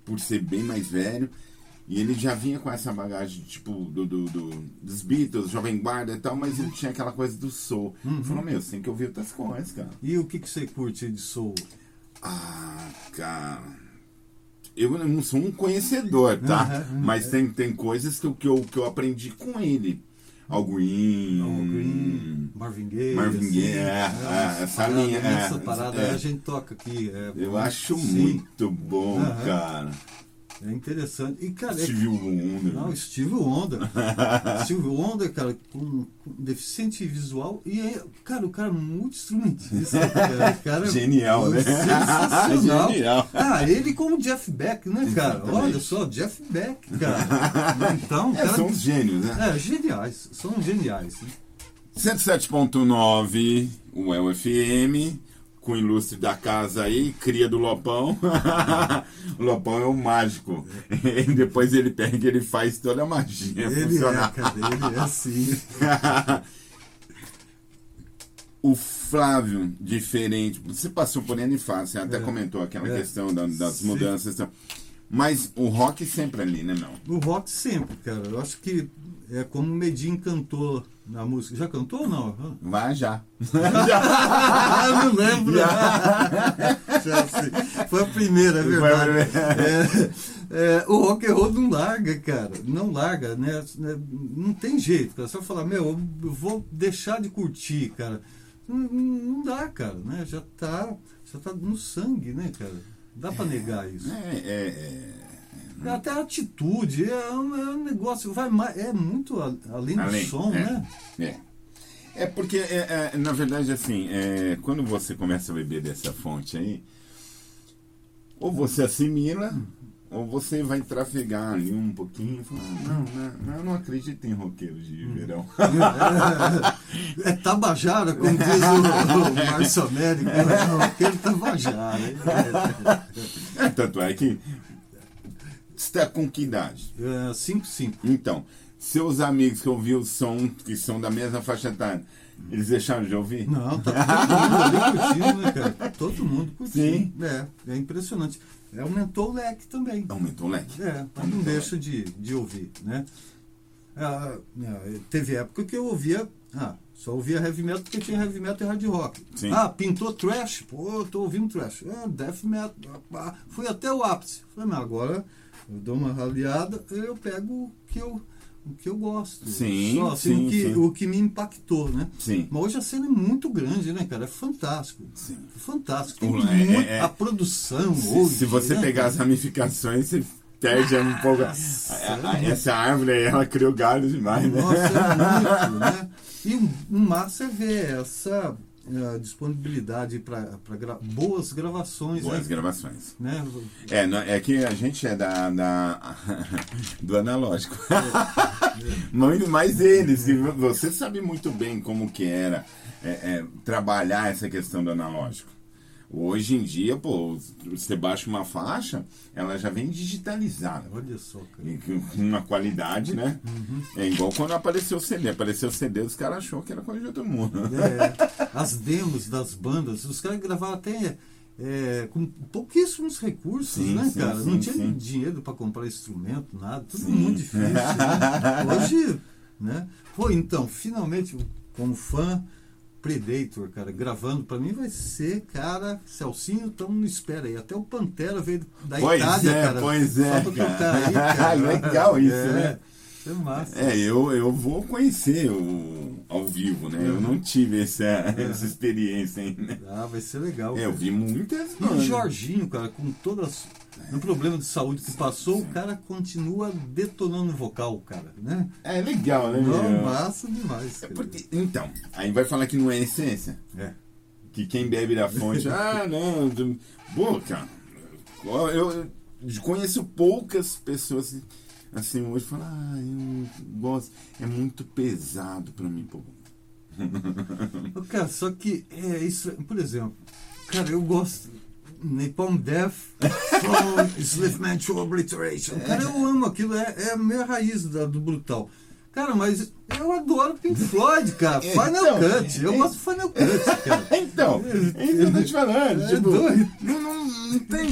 por ser bem mais velho, e ele já vinha com essa bagagem, tipo, do, do, do- dos Beatles, Jovem Guarda e tal, mas ele tinha aquela coisa do soul. Ele falou, meu, você tem que ouvir outras coisas, cara. E o que, que você curte de soul? Ah, cara. Eu não sou um conhecedor, tá? Uhum, uhum. Mas tem, tem coisas que eu, que, eu, que eu aprendi com ele. Al Green. Al Green, Marvin Gaye. Marvin assim, Gaye, é, né? é, essa parada, linha, é, Essa parada é. aí a gente toca aqui. é, Eu acho sim, muito bom, Aham. cara. É interessante. E, cara, é- Steve Wonder. Não, Steve Wonder. Steve Wonder, cara, com, com deficiente visual. E aí, cara, o cara é muito instrumentista. Cara, O cara é Genial, né? Sensacional. Genial. Ah, ele como Jeff Beck, né, cara? Exatamente. Olha só, Jeff Beck, cara. Então, É, cara, são os gênios, né? é, geniais. São geniais. né? 107.9, o UFM, com o ilustre da casa aí, cria do Lopão. o Lopão é o mágico. E depois ele pega e ele faz toda a magia Ele é, cara, ele é assim. o Flávio, diferente. Você passou por N fase, você até É. comentou aquela É. questão da- das Sim. mudanças. e tal. Mas o rock sempre ali, né, meu? O rock sempre, cara. Eu acho que é como o Medin cantou na música. Já cantou ou não? Vai já. Ah, não lembro. Já. Foi a primeira, é Foi a verdade. primeira. É, é, o rock and roll não larga, cara. Não larga, né? Não tem jeito, cara. Só falar, meu, eu vou deixar de curtir, cara. não, não dá, cara, né? Já tá, já tá no sangue, né, cara? Dá pra negar isso. É, é, é, Até a atitude, é um, é um negócio, vai mais, é muito a- além do Além, som, é. né? É. É porque, é, é, na verdade, assim, é, quando você começa a beber dessa fonte aí, ou você assimila, ou você vai trafegar ali um pouquinho e falar, não, não, eu não acredito em roqueiro de verão. É, é Tabajara, como diz o, o Márcio Américo, né? aquele Tabajara. É, tanto é que está com que idade? É 5-5. Então, seus amigos que ouviram o som, que são da mesma faixa etária, eles deixaram de ouvir? Não, tá todo mundo ali curtindo, né, cara? Todo mundo curtindo. Sim. É, é impressionante. Aumentou o leque também. Aumentou o leque. É, mas não deixa de, de ouvir, né? Ah, é, teve época que eu ouvia, ah, só ouvia heavy metal porque tinha heavy metal e hard rock. Sim. Ah, pintou trash, pô, eu tô ouvindo trash. Ah, death metal, ah, fui até o ápice. Falei, mas agora eu dou uma raleada, eu pego o que eu, o que eu gosto. Sim, Só, assim, sim, o, que, sim. o que me impactou, né? Sim. Mas hoje a cena é muito grande, né, cara? É fantástico. Sim. Fantástico. Tem é- muito- é- a produção Se, hoje. se você né, pegar cara? as ramificações, você perde um pouco. a- a- a- essa árvore aí, ela criou galho demais, né? Nossa, é muito, né? E o o massa é ver essa eh, disponibilidade para boas gravações, Boas né? gravações. né? É, não- é que a gente é da, da- do analógico. Muito mais eles. que Você sabe muito bem como que era é, é, trabalhar essa questão do analógico. Hoje em dia, pô, você baixa uma faixa, ela já vem digitalizada. Olha só, cara. Com uma qualidade, né? É igual quando apareceu o CD. Apareceu o CD, os caras achou que era coisa de outro mundo. É, as demos das bandas, os caras gravavam até é, com pouquíssimos recursos, Sim, né, sim, cara? sim, Não tinha dinheiro para comprar instrumento, nada, tudo muito difícil. Né? Hoje, né? Pô, então, finalmente, como fã, Predator, cara, gravando pra mim vai ser, cara, Celcinho, então não espera aí. Até o Pantera veio da Pois Itália, é, cara. pois é, Só pra cara. aí, cara. Legal isso, É, né? É massa. É, eu, eu vou conhecer o, ao vivo, né? Eu não tive essa, essa experiência ainda. Ah, vai ser legal. É, eu vi muitas E o. Jorginho, cara, com todas. No problema de saúde que passou, o cara continua detonando o vocal, cara, né? É legal, né? Não, meu? massa demais. É porque, então, aí vai falar que não é essência. É. Que quem bebe da fonte. ah, não. Pô, cara. Eu, conheço poucas pessoas assim hoje falam, ah, eu gosto. É muito pesado pra mim, pô. Cara, só que é isso, por exemplo, cara, eu gosto. Napalm Death from Enslavement to Obliteration. Cara, eu amo aquilo, é, é a minha raiz da- do brutal. Cara, mas eu adoro Pink Floyd, cara. Final Então, Cut. Eu é- gosto de Final Cut, cara. Então, é isso que eu tô te falando. É tipo, doido. não, não, não tem.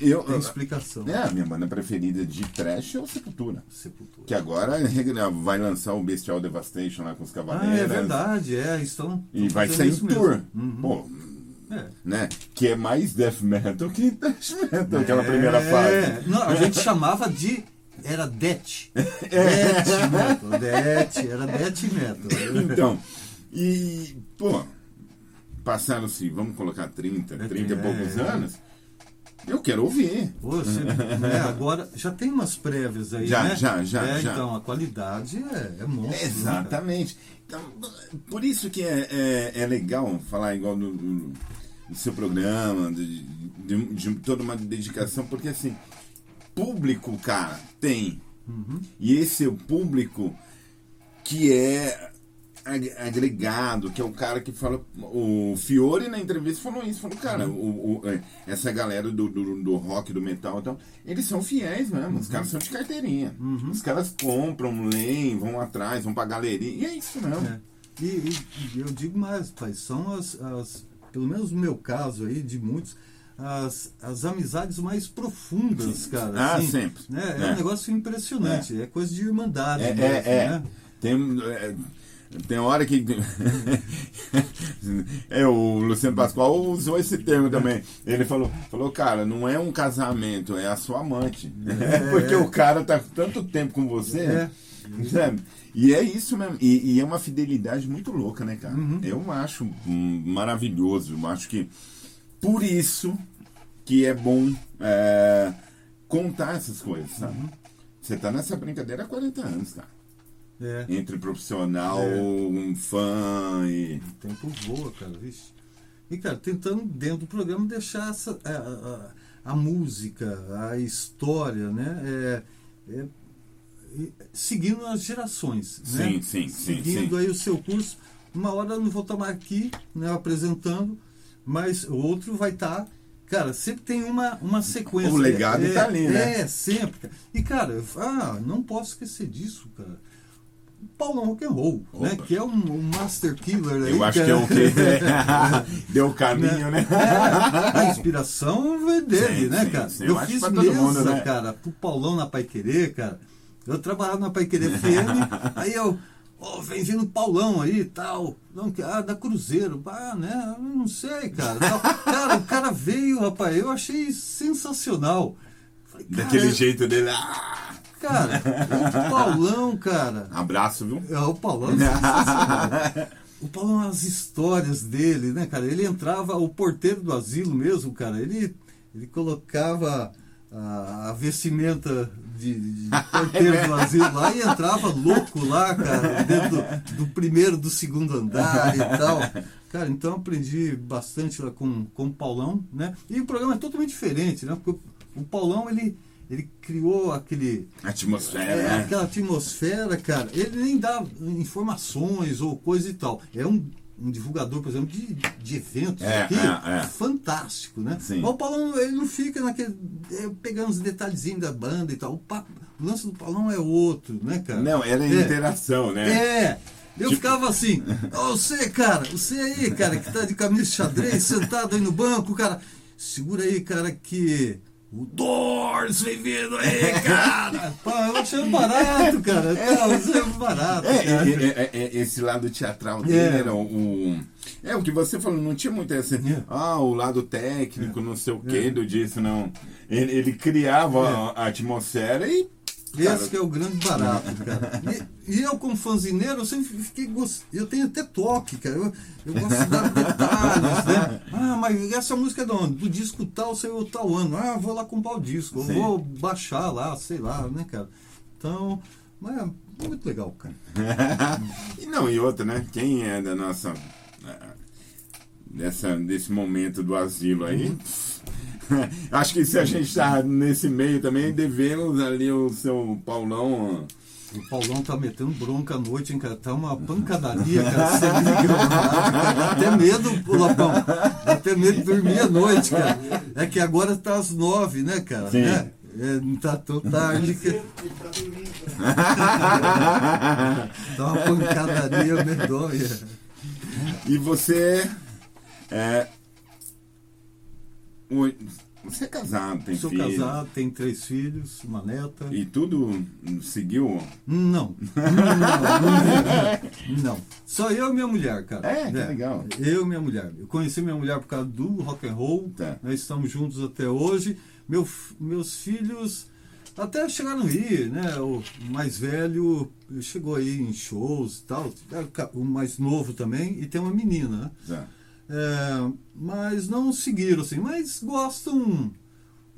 Eu, Tem explicação. é, a minha banda preferida de trash é o Sepultura. Sepultura. Que agora vai lançar o Bestial Devastation lá com os Ah, Cavaleiros. é verdade, é. Estão. E estão vai fazendo sair em tour. Uhum. Pô, É. né? Que é mais death metal que thrash metal, aquela É, primeira fase. Não, a gente chamava de. Era Det. É. Det Metal. Det, era Det Metal. Então, e, pô, passaram-se, vamos colocar 30, 30 e poucos É. anos, eu quero ouvir. Você, né, agora já tem umas prévias aí, Já, né? já, já, É, já. Então, a qualidade é, é monstro. né, Exatamente. Então, por isso que é, é, é legal falar igual do, do- do seu programa, de, de- de toda uma dedicação, porque assim, público, cara, tem. E esse é o público que é ag- agregado, que é o cara que fala. O Fiore na entrevista falou isso, falou, cara, o, o- é, essa galera do, do, do rock, do metal e tal, eles são fiéis mesmo, os caras são de carteirinha. Os caras compram, leem, vão atrás, vão pra galeria. E é isso mesmo. É. E, e- e eu digo mais, pai, são as, as, pelo menos no meu caso aí, de muitos, as, as amizades mais profundas, cara. Ah, assim, sempre. Né? É, É. um negócio impressionante, é, coisa de irmandade É, mesmo, é, é. né? Tem, é, tem hora que. é, o Luciano Pascoal usou esse termo também. Ele falou, falou, cara, não é um casamento, é a sua amante. É, Porque o cara tá tanto tempo com você. É. Sabe? E é isso mesmo. E, e, é uma fidelidade muito louca, né, cara? Uhum. Eu acho maravilhoso. Eu acho que por isso que é bom é, contar essas coisas, sabe? Uhum. Você tá nessa brincadeira há 40 anos, cara. É. Entre profissional, é. um fã e. O tempo voa, cara, vixe. E, cara, tentando dentro do programa deixar essa, a, a, a música, a história, né? É, é, seguindo as gerações. Sim, né? sim, Seguindo sim, aí o seu curso. Uma hora eu não vou estar aqui né, apresentando, mas o outro vai estar. Cara, sempre tem uma, uma sequência. O legado está é, ali, né? É, sempre. E, cara, ah, não posso esquecer disso, cara Paulão Rock and Roll, né? Que é um, um, master killer aí. Eu acho que é o que deu o caminho, né? É, a inspiração veio dele, sim, né, sim, cara? Sim, eu, eu fiz mesa, mundo, né? cara, pro Paulão na Pai Querer, cara. Eu trabalhava na Pai Querer FM, aí eu, oh, vem vindo Paulão aí e tal. Não, ah, da Cruzeiro. Ah, né? Não sei, cara. Cara, o cara veio, rapaz, eu achei sensacional. Falei, Daquele jeito dele. Ah! Cara, o Paulão, cara. Abraço, viu? É, o Paulão. o Paulão, as histórias dele, né, cara? Ele entrava, o porteiro do asilo mesmo, cara, ele, ele colocava a, a vestimenta de, de porteiro do asilo lá e entrava louco lá, cara, dentro do, do, primeiro, do segundo andar e tal. Cara, então aprendi bastante lá com, com o Paulão, né? E o programa é totalmente diferente, né? Porque o, o Paulão, ele ele criou aquele. Atmosfera. É, né? Aquela atmosfera, cara. Ele nem dá informações ou coisa e tal. É um, um divulgador, por exemplo, de, de eventos é, aqui, é, é. fantástico, né? Sim. Mas o Paulão, ele não fica naquele. É, pegando os detalhezinhos da banda e tal. O, o lance do Paulão é outro, né, cara? Não, era é, interação, né? É. Eu tipo... ficava assim, oh, você, cara, você aí, cara, que tá de camisa de xadrez, sentado aí no banco, cara, segura aí, cara, que o Doors vem vindo aí, cara! Pô, eu achando barato, cara. É, eu achando barato. É, é, é, é, esse lado teatral dele é. era o, É o que você falou, não tinha muito esse. Ah, o lado técnico, não sei o que do disso, não. Ele, ele criava a atmosfera e esse que é o grande barato, cara. E, e, eu, como fanzineiro, eu sempre fiquei gost... Eu tenho até toque, cara. Eu, eu gosto de dar detalhes, né? Ah, mas essa música é de onde? Do disco tal, saiu tal ano. Ah, vou lá comprar o disco. Sim. vou baixar lá, sei lá, né, cara? Então, mas é muito legal, cara. e não, e outra, né? Quem é da nossa. É, dessa, desse momento do asilo aí. Uhum Acho que se a gente está nesse meio também, devemos ali o seu Paulão. O Paulão tá metendo bronca à noite, hein, cara? Tá uma pancadaria, cara. Cara. Dá até medo, Lapão. Dá até medo de dormir à noite, cara. É que agora tá às nove, né, cara? Sim. É, é, não tá tão tarde que. tá uma pancadaria medonha. E você. É, você é casado, tem Sou filho? Sou casado, tenho três filhos, uma neta. E tudo seguiu? Não. Não, não, não. Só eu e minha mulher, cara. É, que é, legal. Eu e minha mulher. Eu conheci minha mulher por causa do rock and roll. Tá. Nós estamos juntos até hoje. Meu, meus filhos até chegaram a ir, né? O mais velho chegou aí em shows e tal. O mais novo também. E tem uma menina, né? Tá. É, mas não seguiram, assim, mas gostam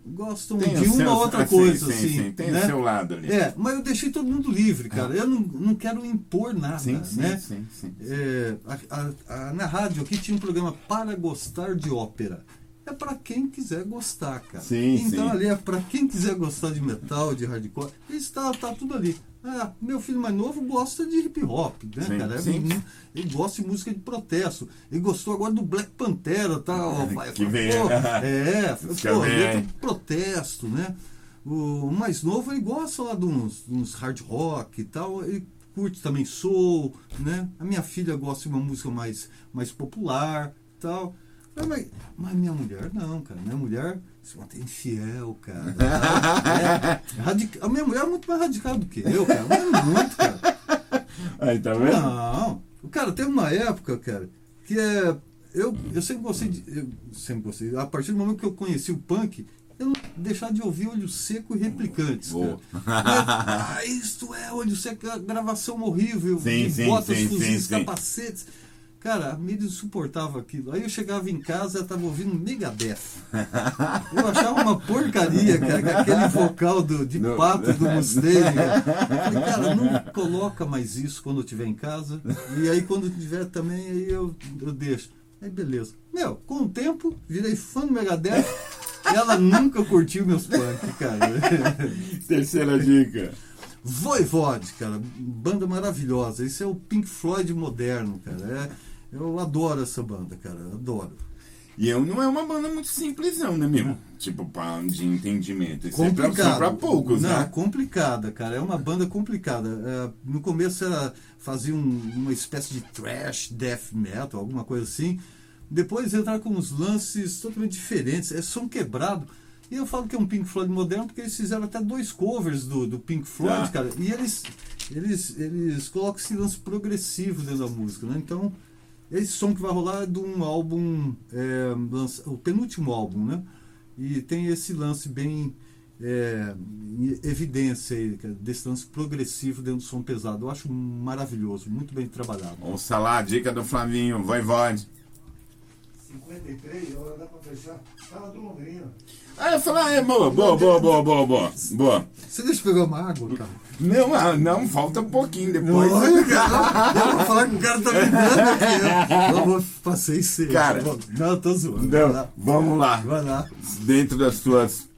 gostam tem de uma seu, outra coisa, sim, assim. Sim, tem né? o seu lado ali. É, mas eu deixei todo mundo livre, cara. É. Eu não, não quero impor nada, sim, né? Sim, sim, é, a, a, a, na rádio aqui tinha um programa para gostar de ópera. É para quem quiser gostar, cara. Sim, então sim. ali é para quem quiser gostar de metal, de hardcore. Está tá tudo ali. Ah, meu filho mais novo gosta de hip hop, né, sim, cara? Sim. Ele, gosta de música de protesto. Ele gostou agora do Black Pantera, tá? É, que vem. É, pô, letra de protesto, né? O mais novo ele gosta lá de uns, de uns hard rock e tal. Ele curte também soul, né? A minha filha gosta de uma música mais, mais popular tal. Mas, mas minha mulher não, cara. Minha mulher se mantém fiel, cara. É, a minha mulher é muito mais radical do que eu, cara. Mas é muito, cara. Aí, tá vendo? Não. Cara, teve uma época, cara, que é. Eu, eu sempre gostei de. Eu sempre gostei. A partir do momento que eu conheci o punk, eu não deixar de ouvir Olho Seco e Replicantes. Boa. Cara. ah, isto é Olho Seco, a gravação horrível, Sim, sim, botas, sim, fuzis, sim, sim. Cara, me suportava aquilo. Aí eu chegava em casa e tava ouvindo Megadeth. Eu achava uma porcaria, cara, aquele vocal do, de Não. pato do Mustaine. cara. Falei, cara, não coloca mais isso quando eu estiver em casa. E aí quando tiver também, aí eu, eu deixo. Aí beleza. Meu, com o tempo, virei fã do Megadeth. E ela nunca curtiu meus punk, cara. Terceira dica. Voivode, cara, banda maravilhosa. Esse é o Pink Floyd moderno, cara. É, eu adoro essa banda, cara, adoro. E eu não é uma banda muito simples, não, né, meu? Tipo, de entendimento. Isso é pra, Complicado. pra poucos, Não, né? complicada, cara. É uma banda complicada. É, no começo ela fazia um- uma espécie de trash, death metal, alguma coisa assim. Depois entrar com uns lances totalmente diferentes. É som quebrado. E eu falo que é um Pink Floyd moderno porque eles fizeram até dois covers do, do Pink Floyd, Ah. cara. E eles, eles, eles colocam esse lance progressivo dentro da música, né? Então, esse som que vai rolar é de um álbum, é, o penúltimo álbum, né? E tem esse lance bem é, evidência aí, cara, desse lance progressivo dentro do som pesado. Eu acho maravilhoso, muito bem trabalhado. Ouça lá, dica do Flavinho, Voivode. 53, hora dá pra fechar. Fala do Londrina. Ah, eu falei, ah, é boa, boa, boa, boa, boa, boa. Boa. Você deixa eu pegar uma água, cara? Não, ah, não, falta um pouquinho depois. Olha, cara, eu vou falar que o cara tá me dando aqui. Eu, eu vou passei seco. Cara. não, eu tô zoando. Não, lá. vamos lá. Vai lá. Dentro das tuas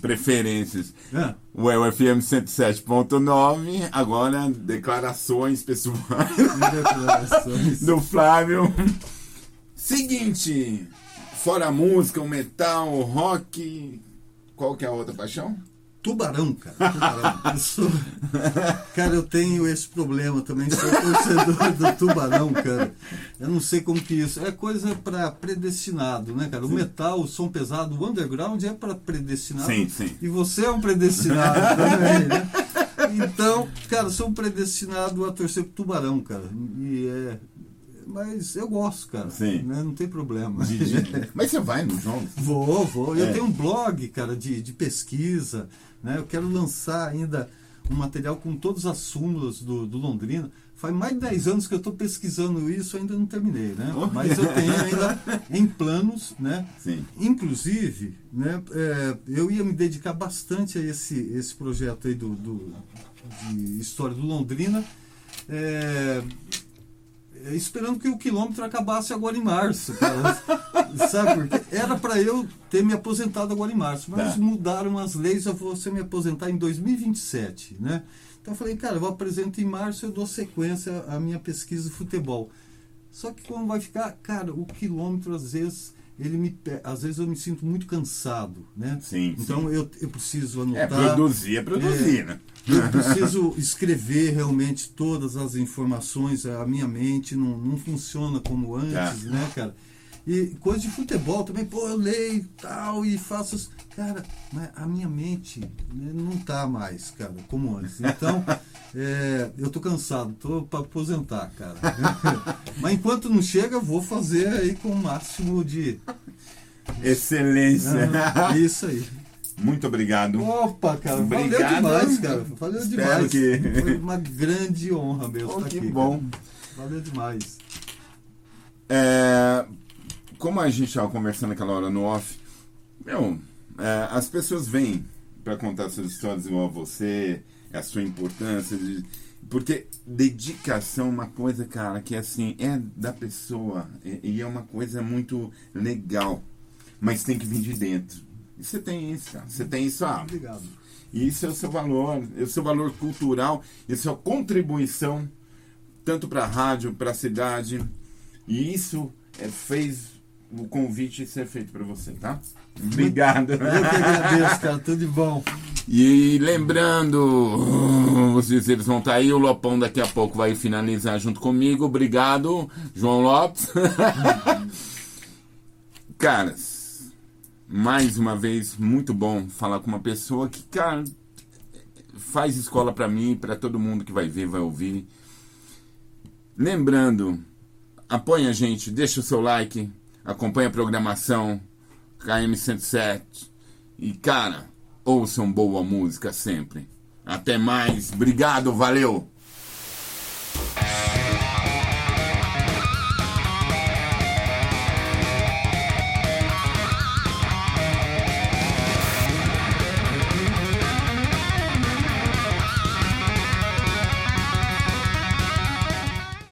preferências. É. O FM 107.9, agora declarações pessoais Declarações. do Flávio. Seguinte, fora a música, o metal, o rock, qual que é a outra paixão? Tubarão, cara. Tubarão. Eu sou- Cara, eu tenho esse problema também. Sou torcedor do tubarão, cara. Eu não sei como que isso. É coisa para predestinado, né, cara? O metal, o som pesado, o underground é para predestinado. Sim, sim. E você é um predestinado também, né? Então, cara, sou um predestinado a torcer pro tubarão, cara. E é. Mas eu gosto, cara. Sim. Né? Não tem problema. Mas você vai nos jogos? Vou, vou. Eu É. tenho um blog, cara, de, de pesquisa. Né? Eu quero lançar ainda um material com todas as súmulas do, do Londrina. Faz mais de 10 anos que eu estou pesquisando isso, ainda não terminei, né? Oh. Mas eu tenho ainda em planos, né? Sim. Inclusive, né, é, eu ia me dedicar bastante a esse, esse projeto aí do, do- de história do Londrina, é, esperando que o quilômetro acabasse agora em março. Sabe? Porque era para eu ter me aposentado agora em março, mas Tá. mudaram as leis, eu vou me aposentar em 2027, né? Então eu falei, cara, eu vou apresentar em março, eu dou sequência à minha pesquisa de futebol. Só que como vai ficar, cara, o quilômetro às vezes ele me às vezes eu me sinto muito cansado, né? Sim, Então sim. eu, eu preciso É, anotar. produzir é produzir, né? Eu preciso escrever realmente todas as informações, a minha mente não, não funciona como antes, Tá. né, cara? E coisa de futebol também, pô, eu leio e tal e faço. Cara, mas a minha mente né, não tá mais, cara, como antes. Então, é, eu tô cansado, tô para aposentar, cara. mas enquanto não chega, vou fazer aí com o máximo de. Excelência. Ah, isso aí. Muito obrigado. Opa, cara, Obrigado. valeu demais, cara. Valeu Espero demais. que- Foi uma grande honra mesmo. Oh, estar que aqui, bom. cara. Valeu demais. É, como a gente estava conversando aquela hora no off, meu, é, as pessoas vêm para contar suas histórias igual a você, a sua importância, de- porque dedicação é uma coisa, cara, que assim, é da pessoa e, e é uma coisa muito legal, mas tem que vir de dentro. E você tem isso, cara. Você tem isso, ah, Obrigado. e isso é o seu valor, é o seu valor cultural, é a contribuição tanto para a rádio, para a cidade. E isso é, fez o convite ser feito para você, tá? Obrigado. Eu que agradeço, cara. Tudo de bom. E lembrando, vocês eles vão estar aí, o Lopão daqui a pouco vai finalizar junto comigo. Obrigado, João Lopes. Caras, mais uma vez, muito bom falar com uma pessoa que, cara, faz escola pra mim, pra todo mundo que vai ver, vai ouvir. Lembrando, apoia a gente, deixa o seu like, acompanhe a programação KM107 e, cara, ouçam boa música sempre. Até mais, obrigado, valeu!